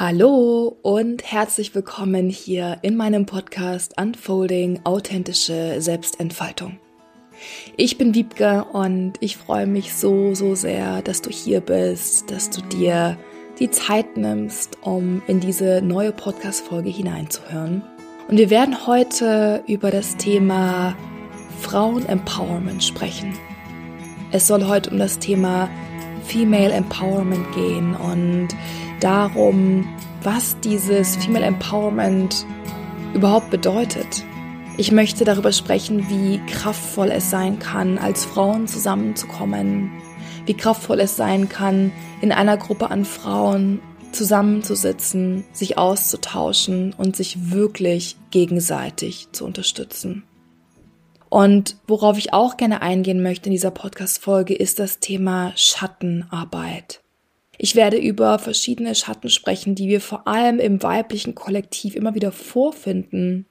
Hallo und herzlich willkommen hier in meinem Podcast Unfolding authentische Selbstentfaltung. Ich bin Wiebke und ich freue mich so, so sehr, dass du hier bist, dass du dir die Zeit nimmst, um in diese neue Podcast-Folge hineinzuhören. Und wir werden heute über das Thema Frauen-Empowerment sprechen. Es soll heute um das Thema Female Empowerment gehen und darum, was dieses Female Empowerment überhaupt bedeutet. Ich möchte darüber sprechen, wie kraftvoll es sein kann, als Frauen zusammenzukommen, wie kraftvoll es sein kann, in einer Gruppe an Frauen zusammenzusitzen, sich auszutauschen und sich wirklich gegenseitig zu unterstützen. Und worauf ich auch gerne eingehen möchte in dieser Podcast-Folge ist das Thema Schattenarbeit. Ich werde über verschiedene Schatten sprechen, die wir vor allem im weiblichen Kollektiv immer wieder vorfinden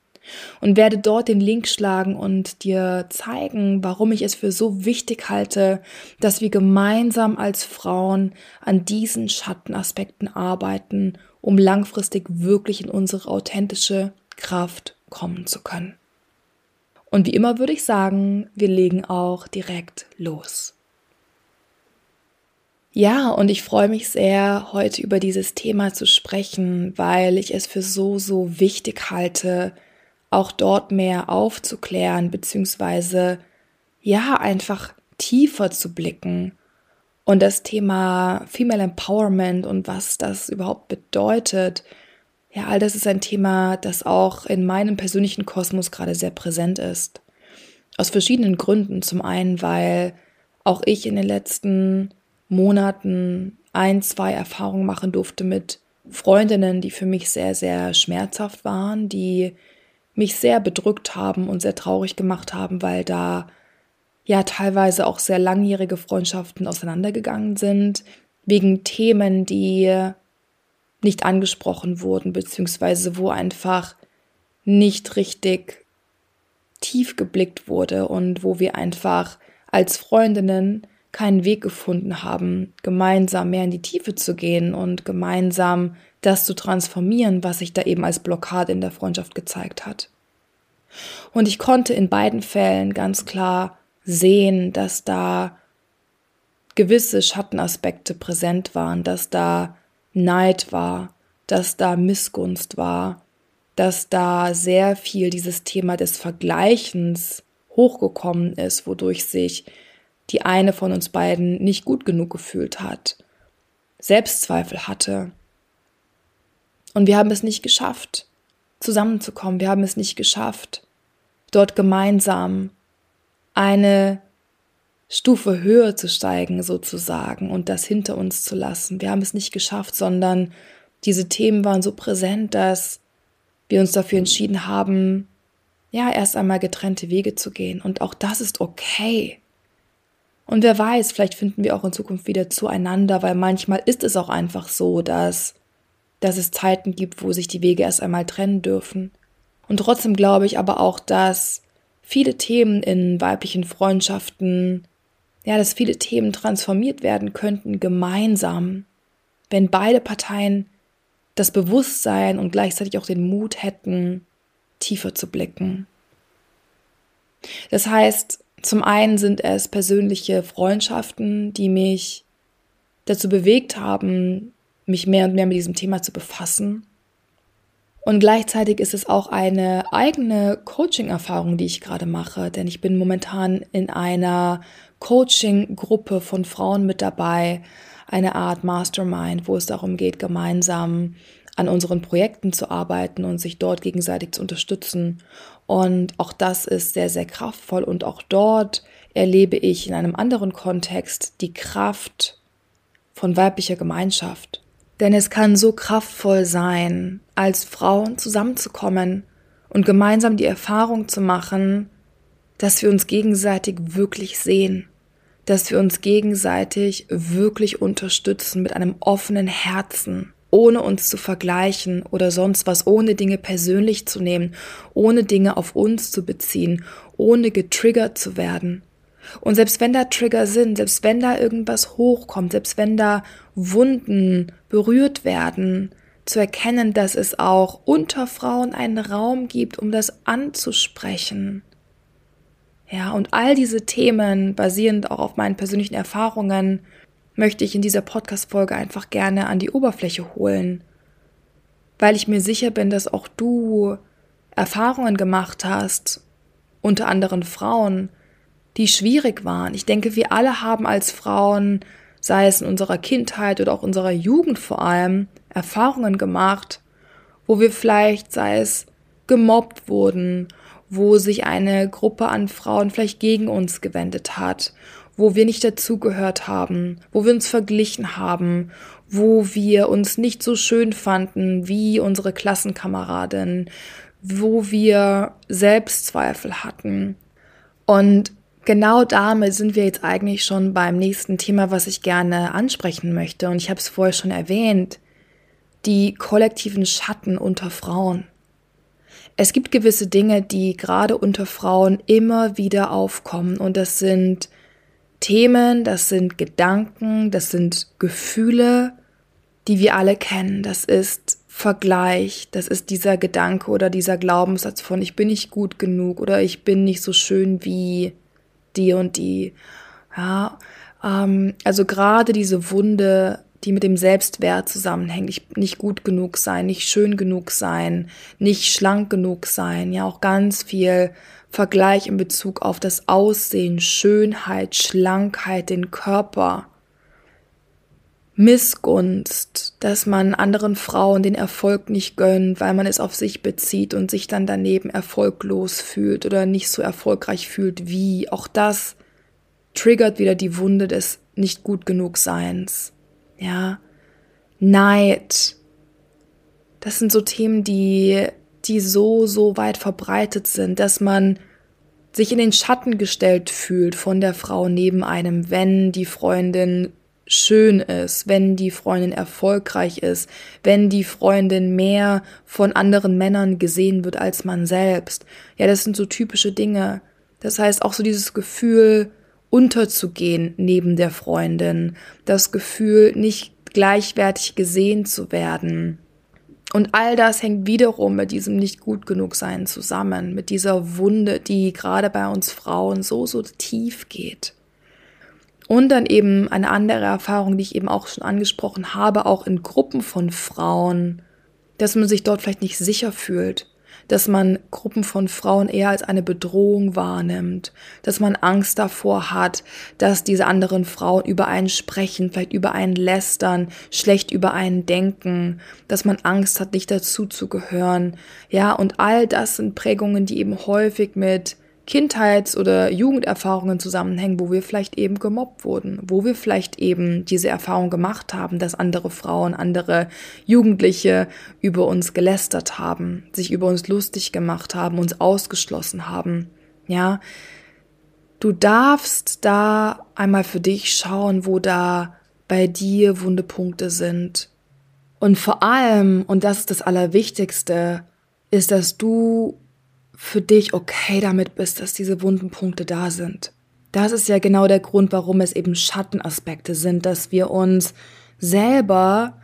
und werde dort den Link schlagen und dir zeigen, warum ich es für so wichtig halte, dass wir gemeinsam als Frauen an diesen Schattenaspekten arbeiten, um langfristig wirklich in unsere authentische Kraft kommen zu können. Und wie immer würde ich sagen, wir legen auch direkt los. Ja, und ich freue mich sehr, heute über dieses Thema zu sprechen, weil ich es für so, so wichtig halte, auch dort mehr aufzuklären, beziehungsweise ja, einfach tiefer zu blicken. Und das Thema Female Empowerment und was das überhaupt bedeutet, ja, all das ist ein Thema, das auch in meinem persönlichen Kosmos gerade sehr präsent ist. Aus verschiedenen Gründen. Zum einen, weil auch ich in den letzten Monaten ein, zwei Erfahrungen machen durfte mit Freundinnen, die für mich sehr, sehr schmerzhaft waren, die mich sehr bedrückt haben und sehr traurig gemacht haben, weil da ja teilweise auch sehr langjährige Freundschaften auseinandergegangen sind, wegen Themen, die nicht angesprochen wurden, beziehungsweise wo einfach nicht richtig tief geblickt wurde und wo wir einfach als Freundinnen keinen Weg gefunden haben, gemeinsam mehr in die Tiefe zu gehen und gemeinsam das zu transformieren, was sich da eben als Blockade in der Freundschaft gezeigt hat. Und ich konnte in beiden Fällen ganz klar sehen, dass da gewisse Schattenaspekte präsent waren, dass da Neid war, dass da Missgunst war, dass da sehr viel dieses Thema des Vergleichens hochgekommen ist, wodurch sich die eine von uns beiden nicht gut genug gefühlt hat, Selbstzweifel hatte. Und wir haben es nicht geschafft, zusammenzukommen. Wir haben es nicht geschafft, dort gemeinsam eine Stufe höher zu steigen sozusagen und das hinter uns zu lassen. Wir haben es nicht geschafft, sondern diese Themen waren so präsent, dass wir uns dafür entschieden haben, ja, erst einmal getrennte Wege zu gehen. Und auch das ist okay. Und wer weiß, vielleicht finden wir auch in Zukunft wieder zueinander, weil manchmal ist es auch einfach so, dass, dass es Zeiten gibt, wo sich die Wege erst einmal trennen dürfen. Und trotzdem glaube ich aber auch, dass viele Themen in weiblichen Freundschaften, ja, dass viele Themen transformiert werden könnten gemeinsam, wenn beide Parteien das Bewusstsein und gleichzeitig auch den Mut hätten, tiefer zu blicken. Das heißt, zum einen sind es persönliche Freundschaften, die mich dazu bewegt haben, mich mehr und mehr mit diesem Thema zu befassen. Und gleichzeitig ist es auch eine eigene Coaching-Erfahrung, die ich gerade mache, denn ich bin momentan in einer Coaching-Gruppe von Frauen mit dabei, eine Art Mastermind, wo es darum geht, gemeinsam an unseren Projekten zu arbeiten und sich dort gegenseitig zu unterstützen. Und auch das ist sehr, sehr kraftvoll. Und auch dort erlebe ich in einem anderen Kontext die Kraft von weiblicher Gemeinschaft. Denn es kann so kraftvoll sein, als Frauen zusammenzukommen und gemeinsam die Erfahrung zu machen, dass wir uns gegenseitig wirklich sehen, dass wir uns gegenseitig wirklich unterstützen mit einem offenen Herzen, ohne uns zu vergleichen oder sonst was, ohne Dinge persönlich zu nehmen, ohne Dinge auf uns zu beziehen, ohne getriggert zu werden. Und selbst wenn da Trigger sind, selbst wenn da irgendwas hochkommt, selbst wenn da Wunden berührt werden, zu erkennen, dass es auch unter Frauen einen Raum gibt, um das anzusprechen. Ja, und all diese Themen, basierend auch auf meinen persönlichen Erfahrungen, möchte ich in dieser Podcast-Folge einfach gerne an die Oberfläche holen, weil ich mir sicher bin, dass auch du Erfahrungen gemacht hast, unter anderen Frauen, die schwierig waren. Ich denke, wir alle haben als Frauen, sei es in unserer Kindheit oder auch unserer Jugend vor allem, Erfahrungen gemacht, wo wir vielleicht, sei es gemobbt wurden, wo sich eine Gruppe an Frauen vielleicht gegen uns gewendet hat, wo wir nicht dazugehört haben, wo wir uns verglichen haben, wo wir uns nicht so schön fanden wie unsere Klassenkameradin, wo wir Selbstzweifel hatten. Und genau damit sind wir jetzt eigentlich schon beim nächsten Thema, was ich gerne ansprechen möchte. Und ich habe es vorher schon erwähnt, die kollektiven Schatten unter Frauen. Es gibt gewisse Dinge, die gerade unter Frauen immer wieder aufkommen. Und das sind Themen, das sind Gedanken, das sind Gefühle, die wir alle kennen. Das ist Vergleich, das ist dieser Gedanke oder dieser Glaubenssatz von ich bin nicht gut genug oder ich bin nicht so schön wie die und die. Ja, ähm, also gerade diese Wunde, die mit dem Selbstwert zusammenhängt, ich, nicht gut genug sein, nicht schön genug sein, nicht schlank genug sein, ja auch ganz viel Vergleich in Bezug auf das Aussehen, Schönheit, Schlankheit, den Körper. Missgunst, dass man anderen Frauen den Erfolg nicht gönnt, weil man es auf sich bezieht und sich dann daneben erfolglos fühlt oder nicht so erfolgreich fühlt wie. Auch das triggert wieder die Wunde des nicht gut genug Seins. Ja. Neid. Das sind so Themen, die, die so, so weit verbreitet sind, dass man sich in den Schatten gestellt fühlt von der Frau neben einem, wenn die Freundin schön ist, wenn die Freundin erfolgreich ist, wenn die Freundin mehr von anderen Männern gesehen wird als man selbst. Ja, das sind so typische Dinge. Das heißt auch so dieses Gefühl, unterzugehen neben der Freundin, das Gefühl, nicht gleichwertig gesehen zu werden. Und all das hängt wiederum mit diesem nicht gut genug sein zusammen, mit dieser Wunde, die gerade bei uns Frauen so, so tief geht. Und dann eben eine andere Erfahrung, die ich eben auch schon angesprochen habe, auch in Gruppen von Frauen, dass man sich dort vielleicht nicht sicher fühlt, dass man Gruppen von Frauen eher als eine Bedrohung wahrnimmt, dass man Angst davor hat, dass diese anderen Frauen über einen sprechen, vielleicht über einen lästern, schlecht über einen denken, dass man Angst hat, nicht dazu zu gehören. Ja, und all das sind Prägungen, die eben häufig mit Kindheits- oder Jugenderfahrungen zusammenhängen, wo wir vielleicht eben gemobbt wurden, wo wir vielleicht eben diese Erfahrung gemacht haben, dass andere Frauen, andere Jugendliche über uns gelästert haben, sich über uns lustig gemacht haben, uns ausgeschlossen haben. Ja, du darfst da einmal für dich schauen, wo da bei dir Wundepunkte sind. Und vor allem, und das ist das Allerwichtigste, ist, dass du für dich okay damit bist, dass diese wunden Punkte da sind. Das ist ja genau der Grund, warum es eben Schattenaspekte sind, dass wir uns selber,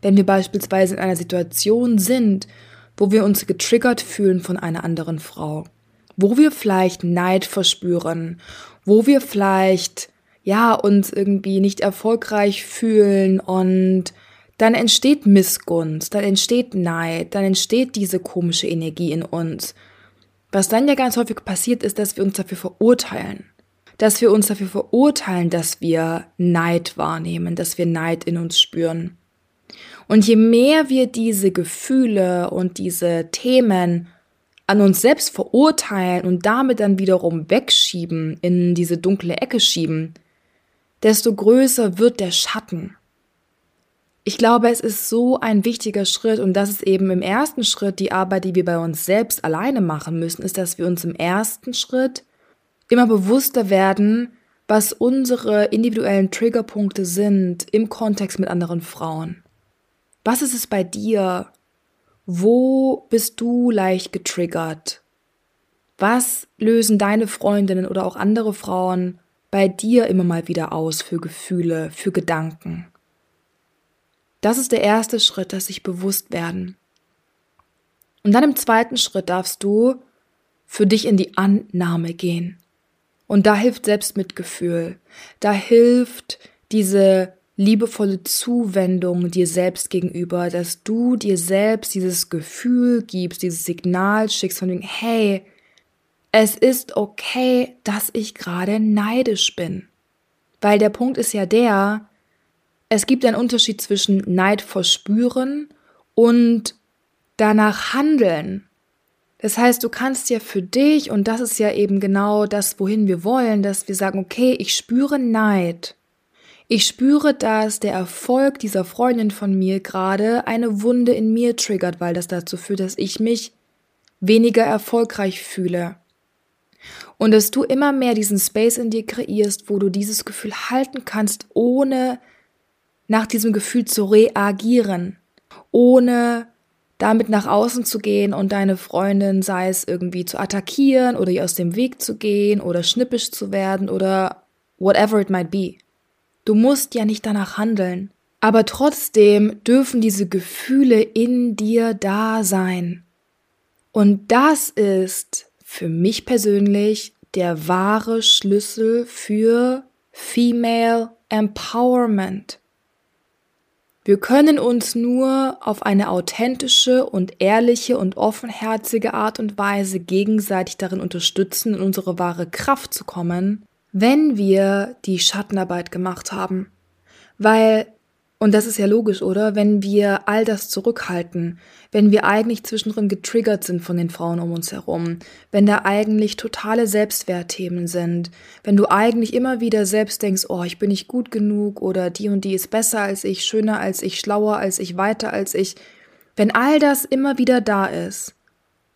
wenn wir beispielsweise in einer Situation sind, wo wir uns getriggert fühlen von einer anderen Frau, wo wir vielleicht Neid verspüren, wo wir vielleicht ja uns irgendwie nicht erfolgreich fühlen und dann entsteht Missgunst, dann entsteht Neid, dann entsteht diese komische Energie in uns. Was dann ja ganz häufig passiert, ist, dass wir uns dafür verurteilen. Dass wir uns dafür verurteilen, dass wir Neid wahrnehmen, dass wir Neid in uns spüren. Und je mehr wir diese Gefühle und diese Themen an uns selbst verurteilen und damit dann wiederum wegschieben, in diese dunkle Ecke schieben, desto größer wird der Schatten. Ich glaube, es ist so ein wichtiger Schritt und das ist eben im ersten Schritt die Arbeit, die wir bei uns selbst alleine machen müssen, ist, dass wir uns im ersten Schritt immer bewusster werden, was unsere individuellen Triggerpunkte sind im Kontext mit anderen Frauen. Was ist es bei dir? Wo bist du leicht getriggert? Was lösen deine Freundinnen oder auch andere Frauen bei dir immer mal wieder aus für Gefühle, für Gedanken? Das ist der erste Schritt, dass sich bewusst werden. Und dann im zweiten Schritt darfst du für dich in die Annahme gehen. Und da hilft Selbstmitgefühl. Da hilft diese liebevolle Zuwendung dir selbst gegenüber, dass du dir selbst dieses Gefühl gibst, dieses Signal schickst von dem, hey, es ist okay, dass ich gerade neidisch bin. Weil der Punkt ist ja der, es gibt einen Unterschied zwischen Neid verspüren und danach handeln. Das heißt, du kannst ja für dich, und das ist ja eben genau das, wohin wir wollen, dass wir sagen, okay, ich spüre Neid. Ich spüre, dass der Erfolg dieser Freundin von mir gerade eine Wunde in mir triggert, weil das dazu führt, dass ich mich weniger erfolgreich fühle. Und dass du immer mehr diesen Space in dir kreierst, wo du dieses Gefühl halten kannst, ohne nach diesem Gefühl zu reagieren, ohne damit nach außen zu gehen und deine Freundin, sei es irgendwie zu attackieren oder ihr aus dem Weg zu gehen oder schnippisch zu werden oder whatever it might be. Du musst ja nicht danach handeln. Aber trotzdem dürfen diese Gefühle in dir da sein. Und das ist für mich persönlich der wahre Schlüssel für Female Empowerment. Wir können uns nur auf eine authentische und ehrliche und offenherzige Art und Weise gegenseitig darin unterstützen, in unsere wahre Kraft zu kommen, wenn wir die Schattenarbeit gemacht haben. Weil und das ist ja logisch, oder? Wenn wir all das zurückhalten, wenn wir eigentlich zwischendrin getriggert sind von den Frauen um uns herum, wenn da eigentlich totale Selbstwertthemen sind, wenn du eigentlich immer wieder selbst denkst, oh, ich bin nicht gut genug oder die und die ist besser als ich, schöner als ich, schlauer als ich, weiter als ich, wenn all das immer wieder da ist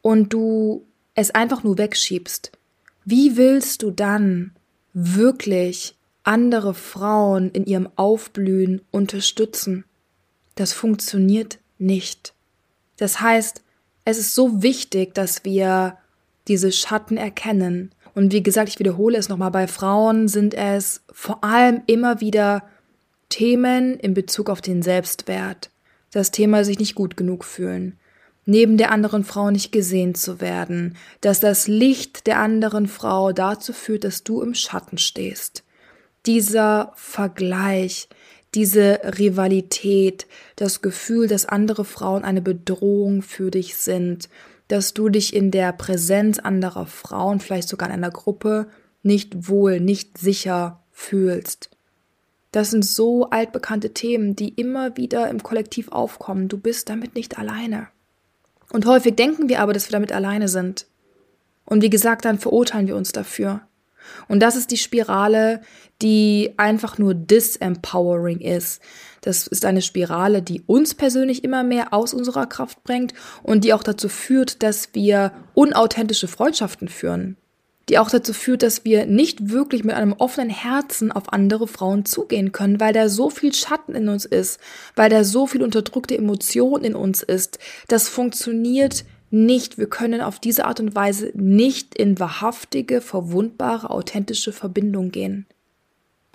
und du es einfach nur wegschiebst, wie willst du dann wirklich andere Frauen in ihrem Aufblühen unterstützen. Das funktioniert nicht. Das heißt, es ist so wichtig, dass wir diese Schatten erkennen. Und wie gesagt, ich wiederhole es nochmal, bei Frauen sind es vor allem immer wieder Themen in Bezug auf den Selbstwert. Das Thema sich nicht gut genug fühlen, neben der anderen Frau nicht gesehen zu werden, dass das Licht der anderen Frau dazu führt, dass du im Schatten stehst dieser Vergleich, diese Rivalität, das Gefühl, dass andere Frauen eine Bedrohung für dich sind, dass du dich in der Präsenz anderer Frauen, vielleicht sogar in einer Gruppe, nicht wohl, nicht sicher fühlst. Das sind so altbekannte Themen, die immer wieder im Kollektiv aufkommen. Du bist damit nicht alleine. Und häufig denken wir aber, dass wir damit alleine sind. Und wie gesagt, dann verurteilen wir uns dafür. Und das ist die Spirale, die einfach nur disempowering ist. Das ist eine Spirale, die uns persönlich immer mehr aus unserer Kraft bringt und die auch dazu führt, dass wir unauthentische Freundschaften führen. Die auch dazu führt, dass wir nicht wirklich mit einem offenen Herzen auf andere Frauen zugehen können, weil da so viel Schatten in uns ist, weil da so viel unterdrückte Emotion in uns ist. Das funktioniert nicht, wir können auf diese Art und Weise nicht in wahrhaftige, verwundbare, authentische Verbindung gehen.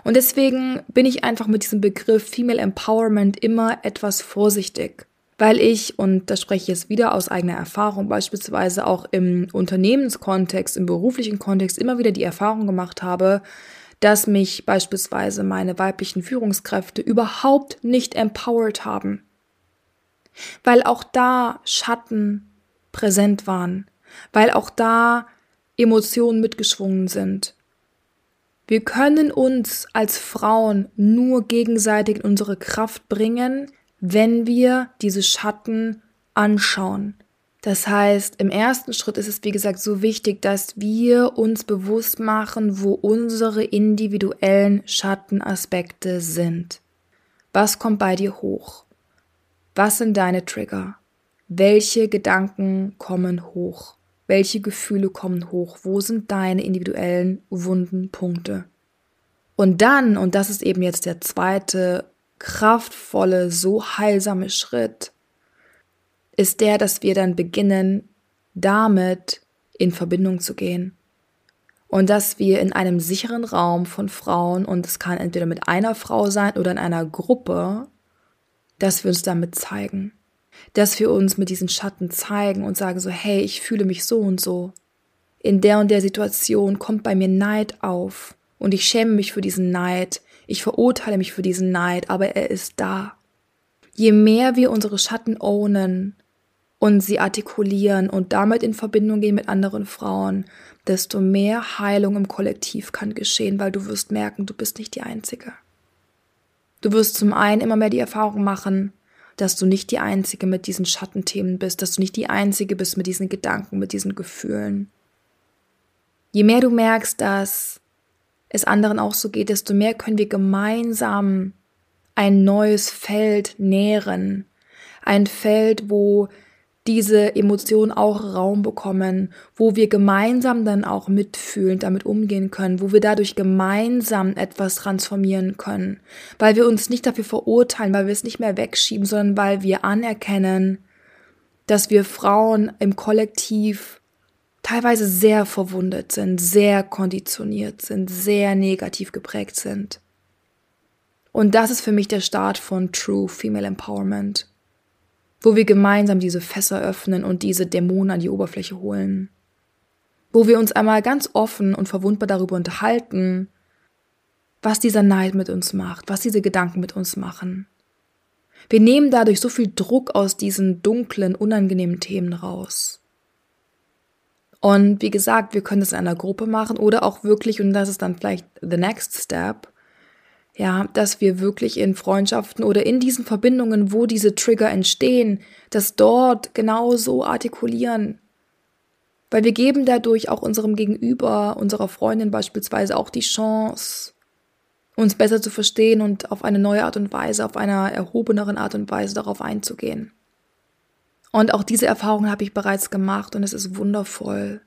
Und deswegen bin ich einfach mit diesem Begriff Female Empowerment immer etwas vorsichtig, weil ich, und da spreche ich jetzt wieder aus eigener Erfahrung, beispielsweise auch im Unternehmenskontext, im beruflichen Kontext immer wieder die Erfahrung gemacht habe, dass mich beispielsweise meine weiblichen Führungskräfte überhaupt nicht empowered haben. Weil auch da Schatten präsent waren, weil auch da Emotionen mitgeschwungen sind. Wir können uns als Frauen nur gegenseitig in unsere Kraft bringen, wenn wir diese Schatten anschauen. Das heißt, im ersten Schritt ist es, wie gesagt, so wichtig, dass wir uns bewusst machen, wo unsere individuellen Schattenaspekte sind. Was kommt bei dir hoch? Was sind deine Trigger? Welche Gedanken kommen hoch? Welche Gefühle kommen hoch? Wo sind deine individuellen wunden Punkte? Und dann, und das ist eben jetzt der zweite kraftvolle, so heilsame Schritt, ist der, dass wir dann beginnen, damit in Verbindung zu gehen. Und dass wir in einem sicheren Raum von Frauen, und es kann entweder mit einer Frau sein oder in einer Gruppe, dass wir uns damit zeigen. Dass wir uns mit diesen Schatten zeigen und sagen so, hey, ich fühle mich so und so. In der und der Situation kommt bei mir Neid auf und ich schäme mich für diesen Neid. Ich verurteile mich für diesen Neid, aber er ist da. Je mehr wir unsere Schatten ownen und sie artikulieren und damit in Verbindung gehen mit anderen Frauen, desto mehr Heilung im Kollektiv kann geschehen, weil du wirst merken, du bist nicht die Einzige. Du wirst zum einen immer mehr die Erfahrung machen, dass du nicht die Einzige mit diesen Schattenthemen bist, dass du nicht die Einzige bist mit diesen Gedanken, mit diesen Gefühlen. Je mehr du merkst, dass es anderen auch so geht, desto mehr können wir gemeinsam ein neues Feld nähren. Ein Feld, wo diese Emotionen auch Raum bekommen, wo wir gemeinsam dann auch mitfühlen, damit umgehen können, wo wir dadurch gemeinsam etwas transformieren können, weil wir uns nicht dafür verurteilen, weil wir es nicht mehr wegschieben, sondern weil wir anerkennen, dass wir Frauen im Kollektiv teilweise sehr verwundet sind, sehr konditioniert sind, sehr negativ geprägt sind. Und das ist für mich der Start von True Female Empowerment wo wir gemeinsam diese Fässer öffnen und diese Dämonen an die Oberfläche holen, wo wir uns einmal ganz offen und verwundbar darüber unterhalten, was dieser Neid mit uns macht, was diese Gedanken mit uns machen. Wir nehmen dadurch so viel Druck aus diesen dunklen, unangenehmen Themen raus. Und wie gesagt, wir können das in einer Gruppe machen oder auch wirklich, und das ist dann vielleicht the next step, ja, dass wir wirklich in Freundschaften oder in diesen Verbindungen, wo diese Trigger entstehen, das dort genau so artikulieren. Weil wir geben dadurch auch unserem Gegenüber, unserer Freundin beispielsweise auch die Chance, uns besser zu verstehen und auf eine neue Art und Weise, auf einer erhobeneren Art und Weise darauf einzugehen. Und auch diese Erfahrung habe ich bereits gemacht und es ist wundervoll,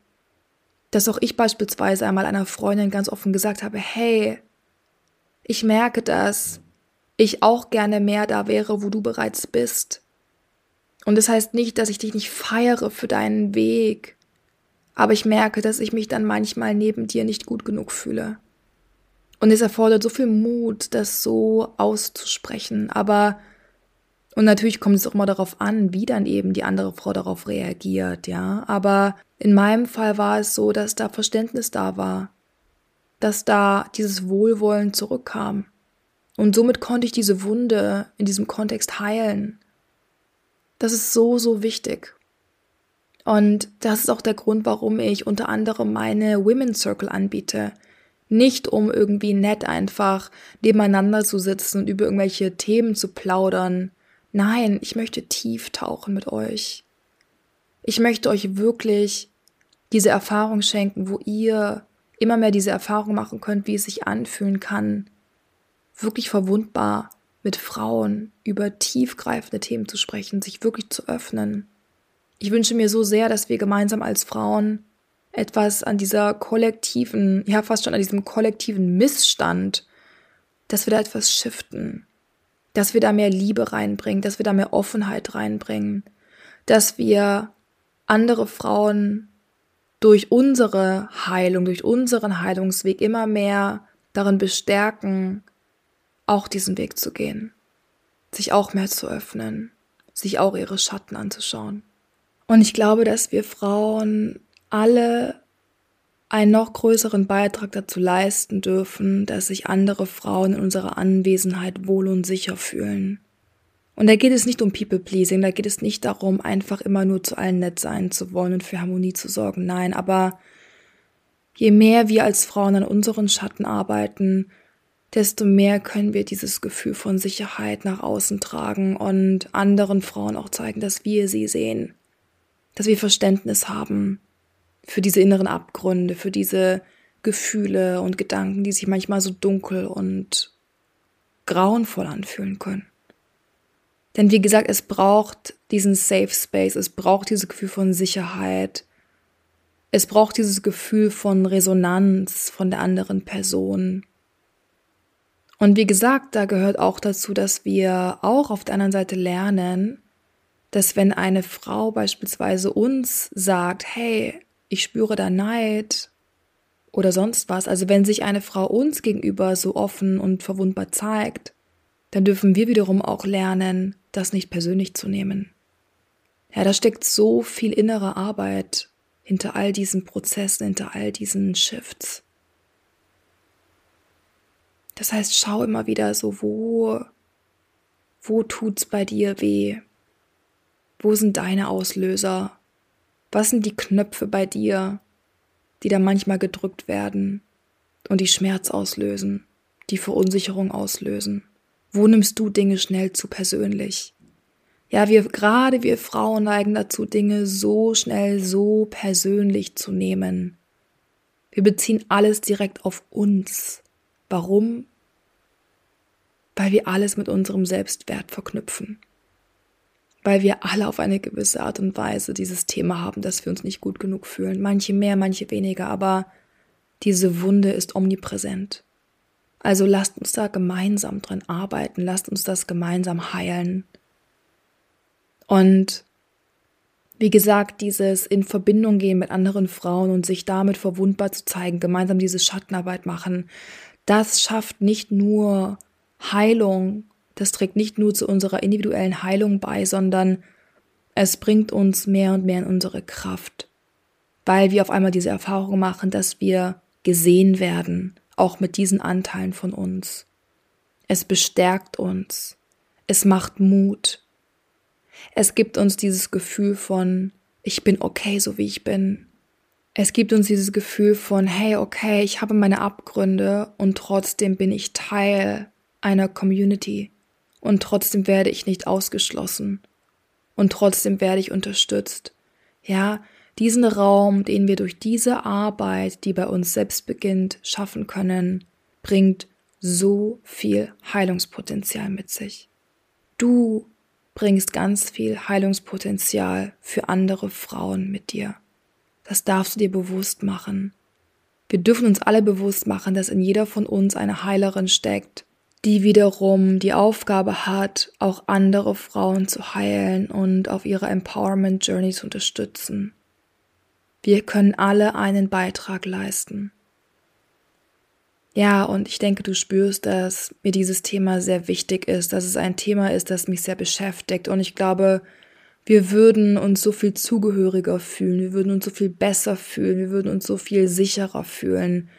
dass auch ich beispielsweise einmal einer Freundin ganz offen gesagt habe, hey, ich merke, dass ich auch gerne mehr da wäre, wo du bereits bist. Und das heißt nicht, dass ich dich nicht feiere für deinen Weg, aber ich merke, dass ich mich dann manchmal neben dir nicht gut genug fühle. Und es erfordert so viel Mut, das so auszusprechen. Aber, und natürlich kommt es auch immer darauf an, wie dann eben die andere Frau darauf reagiert, ja. Aber in meinem Fall war es so, dass da Verständnis da war dass da dieses Wohlwollen zurückkam. Und somit konnte ich diese Wunde in diesem Kontext heilen. Das ist so, so wichtig. Und das ist auch der Grund, warum ich unter anderem meine Women's Circle anbiete. Nicht um irgendwie nett einfach nebeneinander zu sitzen und über irgendwelche Themen zu plaudern. Nein, ich möchte tief tauchen mit euch. Ich möchte euch wirklich diese Erfahrung schenken, wo ihr immer mehr diese Erfahrung machen könnt, wie es sich anfühlen kann, wirklich verwundbar mit Frauen über tiefgreifende Themen zu sprechen, sich wirklich zu öffnen. Ich wünsche mir so sehr, dass wir gemeinsam als Frauen etwas an dieser kollektiven, ja fast schon an diesem kollektiven Missstand, dass wir da etwas shiften, dass wir da mehr Liebe reinbringen, dass wir da mehr Offenheit reinbringen, dass wir andere Frauen durch unsere Heilung, durch unseren Heilungsweg immer mehr darin bestärken, auch diesen Weg zu gehen, sich auch mehr zu öffnen, sich auch ihre Schatten anzuschauen. Und ich glaube, dass wir Frauen alle einen noch größeren Beitrag dazu leisten dürfen, dass sich andere Frauen in unserer Anwesenheit wohl und sicher fühlen. Und da geht es nicht um People-Pleasing, da geht es nicht darum, einfach immer nur zu allen nett sein zu wollen und für Harmonie zu sorgen. Nein, aber je mehr wir als Frauen an unseren Schatten arbeiten, desto mehr können wir dieses Gefühl von Sicherheit nach außen tragen und anderen Frauen auch zeigen, dass wir sie sehen, dass wir Verständnis haben für diese inneren Abgründe, für diese Gefühle und Gedanken, die sich manchmal so dunkel und grauenvoll anfühlen können. Denn wie gesagt, es braucht diesen Safe Space, es braucht dieses Gefühl von Sicherheit, es braucht dieses Gefühl von Resonanz von der anderen Person. Und wie gesagt, da gehört auch dazu, dass wir auch auf der anderen Seite lernen, dass wenn eine Frau beispielsweise uns sagt, hey, ich spüre da Neid oder sonst was, also wenn sich eine Frau uns gegenüber so offen und verwundbar zeigt, dann dürfen wir wiederum auch lernen, das nicht persönlich zu nehmen. Ja, da steckt so viel innere Arbeit hinter all diesen Prozessen, hinter all diesen Shifts. Das heißt, schau immer wieder so, wo, wo tut's bei dir weh? Wo sind deine Auslöser? Was sind die Knöpfe bei dir, die da manchmal gedrückt werden und die Schmerz auslösen, die Verunsicherung auslösen? Wo nimmst du Dinge schnell zu persönlich? Ja, wir, gerade wir Frauen neigen dazu, Dinge so schnell, so persönlich zu nehmen. Wir beziehen alles direkt auf uns. Warum? Weil wir alles mit unserem Selbstwert verknüpfen. Weil wir alle auf eine gewisse Art und Weise dieses Thema haben, dass wir uns nicht gut genug fühlen. Manche mehr, manche weniger, aber diese Wunde ist omnipräsent. Also lasst uns da gemeinsam dran arbeiten, lasst uns das gemeinsam heilen. Und wie gesagt, dieses in Verbindung gehen mit anderen Frauen und sich damit verwundbar zu zeigen, gemeinsam diese Schattenarbeit machen, das schafft nicht nur Heilung, das trägt nicht nur zu unserer individuellen Heilung bei, sondern es bringt uns mehr und mehr in unsere Kraft, weil wir auf einmal diese Erfahrung machen, dass wir gesehen werden, auch mit diesen Anteilen von uns. Es bestärkt uns. Es macht Mut. Es gibt uns dieses Gefühl von, ich bin okay, so wie ich bin. Es gibt uns dieses Gefühl von, hey, okay, ich habe meine Abgründe und trotzdem bin ich Teil einer Community und trotzdem werde ich nicht ausgeschlossen und trotzdem werde ich unterstützt. Ja, diesen Raum, den wir durch diese Arbeit, die bei uns selbst beginnt, schaffen können, bringt so viel Heilungspotenzial mit sich. Du bringst ganz viel Heilungspotenzial für andere Frauen mit dir. Das darfst du dir bewusst machen. Wir dürfen uns alle bewusst machen, dass in jeder von uns eine Heilerin steckt, die wiederum die Aufgabe hat, auch andere Frauen zu heilen und auf ihrer Empowerment Journey zu unterstützen. Wir können alle einen Beitrag leisten. Ja, und ich denke, du spürst, dass mir dieses Thema sehr wichtig ist, dass es ein Thema ist, das mich sehr beschäftigt. Und ich glaube, wir würden uns so viel zugehöriger fühlen, wir würden uns so viel besser fühlen, wir würden uns so viel sicherer fühlen,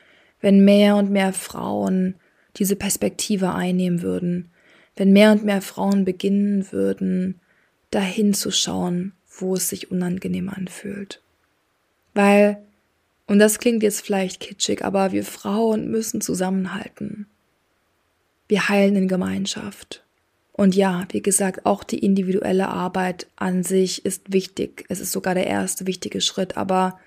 wenn mehr und mehr Frauen diese Perspektive einnehmen würden, wenn mehr und mehr Frauen beginnen würden, dahin zu schauen, wo es sich unangenehm anfühlt. Weil, und das klingt jetzt vielleicht kitschig, aber wir Frauen müssen zusammenhalten. Wir heilen in Gemeinschaft. Und ja, wie gesagt, auch die individuelle Arbeit an sich ist wichtig. Es ist sogar der erste wichtige Schritt, aber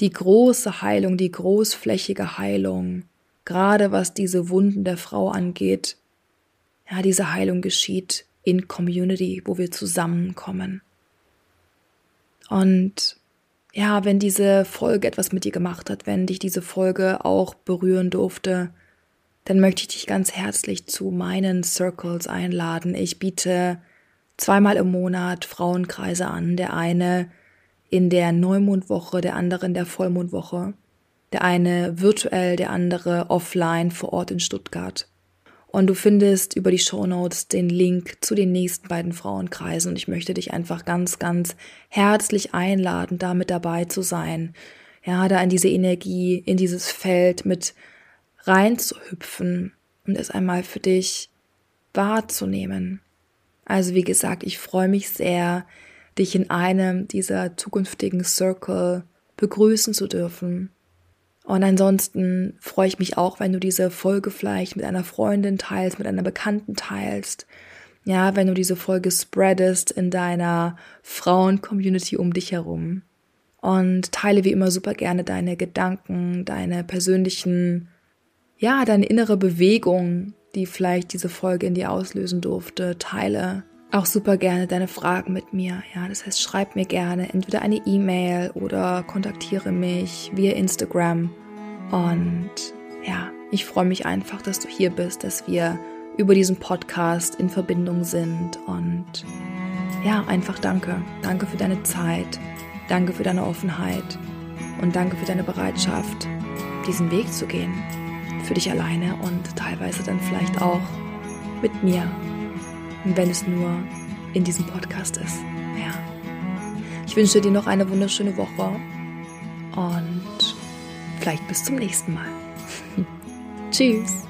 die große Heilung, die großflächige Heilung, gerade was diese Wunden der Frau angeht, ja, diese Heilung geschieht in Community, wo wir zusammenkommen. Und ja, wenn diese Folge etwas mit dir gemacht hat, wenn dich diese Folge auch berühren durfte, dann möchte ich dich ganz herzlich zu meinen Circles einladen. Ich biete zweimal im Monat Frauenkreise an. Der eine in der Neumondwoche, der andere in der Vollmondwoche. Der eine virtuell, der andere offline vor Ort in Stuttgart. Und du findest über die Show Notes den Link zu den nächsten beiden Frauenkreisen. Und ich möchte dich einfach ganz, ganz herzlich einladen, da mit dabei zu sein. Ja, da in diese Energie, in dieses Feld mit reinzuhüpfen und es einmal für dich wahrzunehmen. Also wie gesagt, ich freue mich sehr, dich in einem dieser zukünftigen Circle begrüßen zu dürfen. Und ansonsten freue ich mich auch, wenn du diese Folge vielleicht mit einer Freundin teilst, mit einer Bekannten teilst. Ja, wenn du diese Folge spreadest in deiner Frauen-Community um dich herum. Und teile wie immer super gerne deine Gedanken, deine persönlichen, ja, deine innere Bewegung, die vielleicht diese Folge in dir auslösen durfte. Teile auch super gerne deine Fragen mit mir. Ja, das heißt, schreib mir gerne entweder eine E-Mail oder kontaktiere mich via Instagram. Und ja, ich freue mich einfach, dass du hier bist, dass wir über diesen Podcast in Verbindung sind. Und ja, einfach danke. Danke für deine Zeit. Danke für deine Offenheit. Und danke für deine Bereitschaft, diesen Weg zu gehen. Für dich alleine und teilweise dann vielleicht auch mit mir wenn es nur in diesem Podcast ist. Ja. Ich wünsche dir noch eine wunderschöne Woche und vielleicht bis zum nächsten Mal. Tschüss.